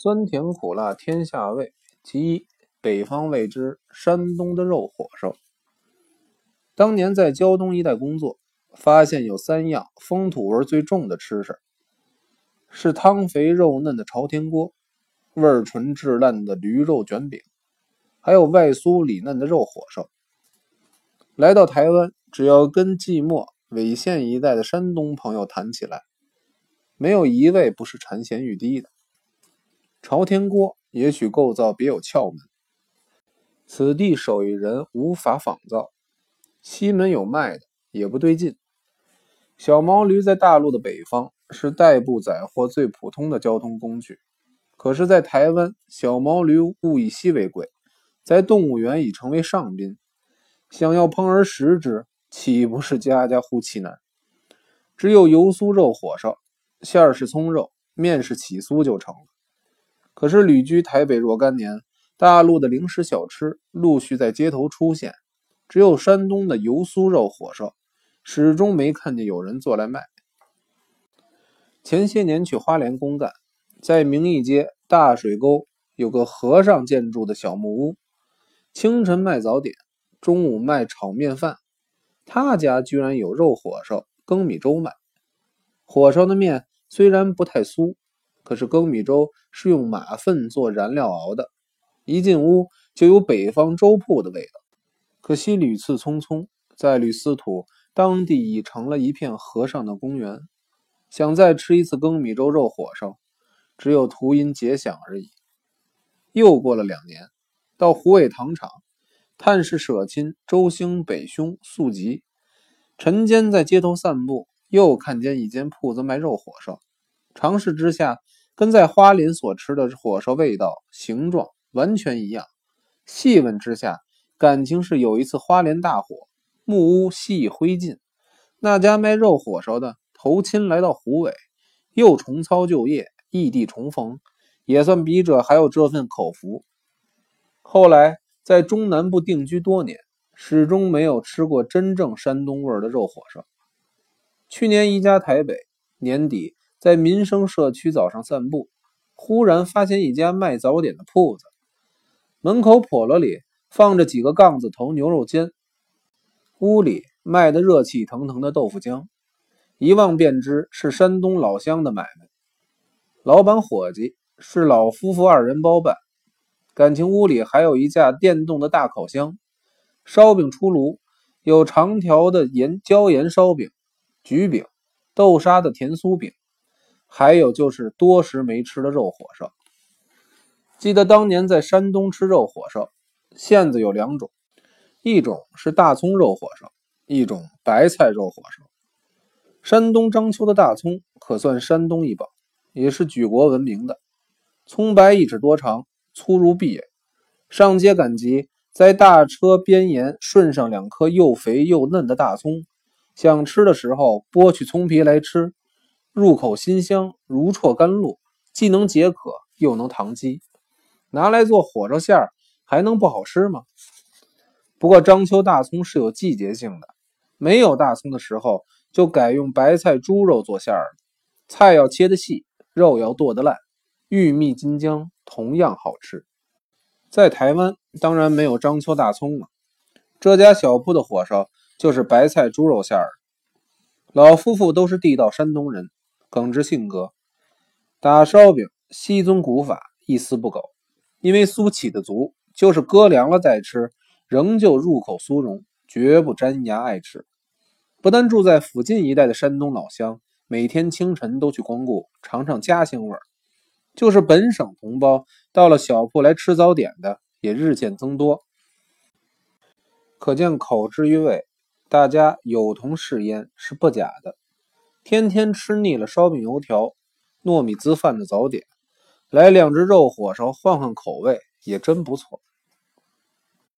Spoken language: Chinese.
酸甜苦辣天下味，其一北方味之山东的肉火烧。当年在胶东一带工作，发现有三样风土味最重的吃食：是汤肥肉嫩的朝天锅，味纯质烂的驴肉卷饼，还有外酥里嫩的肉火烧。来到台湾，只要跟寂寞、纬县一带的山东朋友谈起来，没有一位不是馋涎欲滴的。朝天锅也许构造别有窍门，此地手艺人无法仿造。西门有卖的，也不对劲。小毛驴在大陆的北方是代步载货最普通的交通工具，可是，在台湾，小毛驴物以稀为贵，在动物园已成为上宾。想要烹而食之，岂不是家家呼其难？只有油酥肉火烧，馅儿是葱肉，面是起酥就成了。可是旅居台北若干年，大陆的零食小吃陆续在街头出现，只有山东的油酥肉火烧，始终没看见有人做来卖。前些年去花莲公干，在明义街大水沟有个和尚建筑的小木屋，清晨卖早点，中午卖炒面饭，他家居然有肉火烧、羹米粥卖。火烧的面虽然不太酥。可是粳米粥是用马粪做燃料熬的，一进屋就有北方粥铺的味道。可惜屡次匆匆，在吕司土当地已成了一片和尚的公园，想再吃一次粳米粥肉火烧，只有途因节想而已。又过了两年，到虎尾糖厂探视舍亲周兴北兄宿疾，晨间在街头散步，又看见一间铺子卖肉火烧，尝试之下。跟在花林所吃的火烧味道、形状完全一样。细问之下，感情是有一次花莲大火，木屋悉已灰烬。那家卖肉火烧的投亲来到湖尾，又重操旧业，异地重逢，也算笔者还有这份口福。后来在中南部定居多年，始终没有吃过真正山东味的肉火烧。去年移家台北，年底。在民生社区早上散步，忽然发现一家卖早点的铺子，门口笸箩里放着几个杠子头牛肉煎，屋里卖的热气腾腾的豆腐浆，一望便知是山东老乡的买卖。老板伙计是老夫妇二人包办，感情屋里还有一架电动的大烤箱，烧饼出炉，有长条的盐椒盐烧饼、橘饼、豆沙的甜酥饼。还有就是多时没吃的肉火烧。记得当年在山东吃肉火烧，馅子有两种，一种是大葱肉火烧，一种白菜肉火烧。山东章丘的大葱可算山东一宝，也是举国闻名的。葱白一指多长，粗如臂。上街赶集，在大车边沿顺上两颗又肥又嫩的大葱，想吃的时候剥去葱皮来吃。入口辛香，如啜甘露，既能解渴，又能糖肌。拿来做火烧馅儿，还能不好吃吗？不过章丘大葱是有季节性的，没有大葱的时候，就改用白菜、猪肉做馅儿了。菜要切得细，肉要剁得烂，玉米金浆，同样好吃。在台湾，当然没有章丘大葱了。这家小铺的火烧就是白菜猪肉馅儿。老夫妇都是地道山东人。耿直性格，打烧饼稀宗古法，一丝不苟。因为酥起的足，就是搁凉了再吃，仍旧入口酥溶，绝不粘牙爱吃。不但住在附近一带的山东老乡，每天清晨都去光顾，尝尝家乡味儿。就是本省同胞，到了小铺来吃早点的，也日渐增多。可见口之于味，大家有同嗜焉是不假的。天天吃腻了烧饼油条、糯米滋饭的早点，来两只肉火烧换换口味也真不错。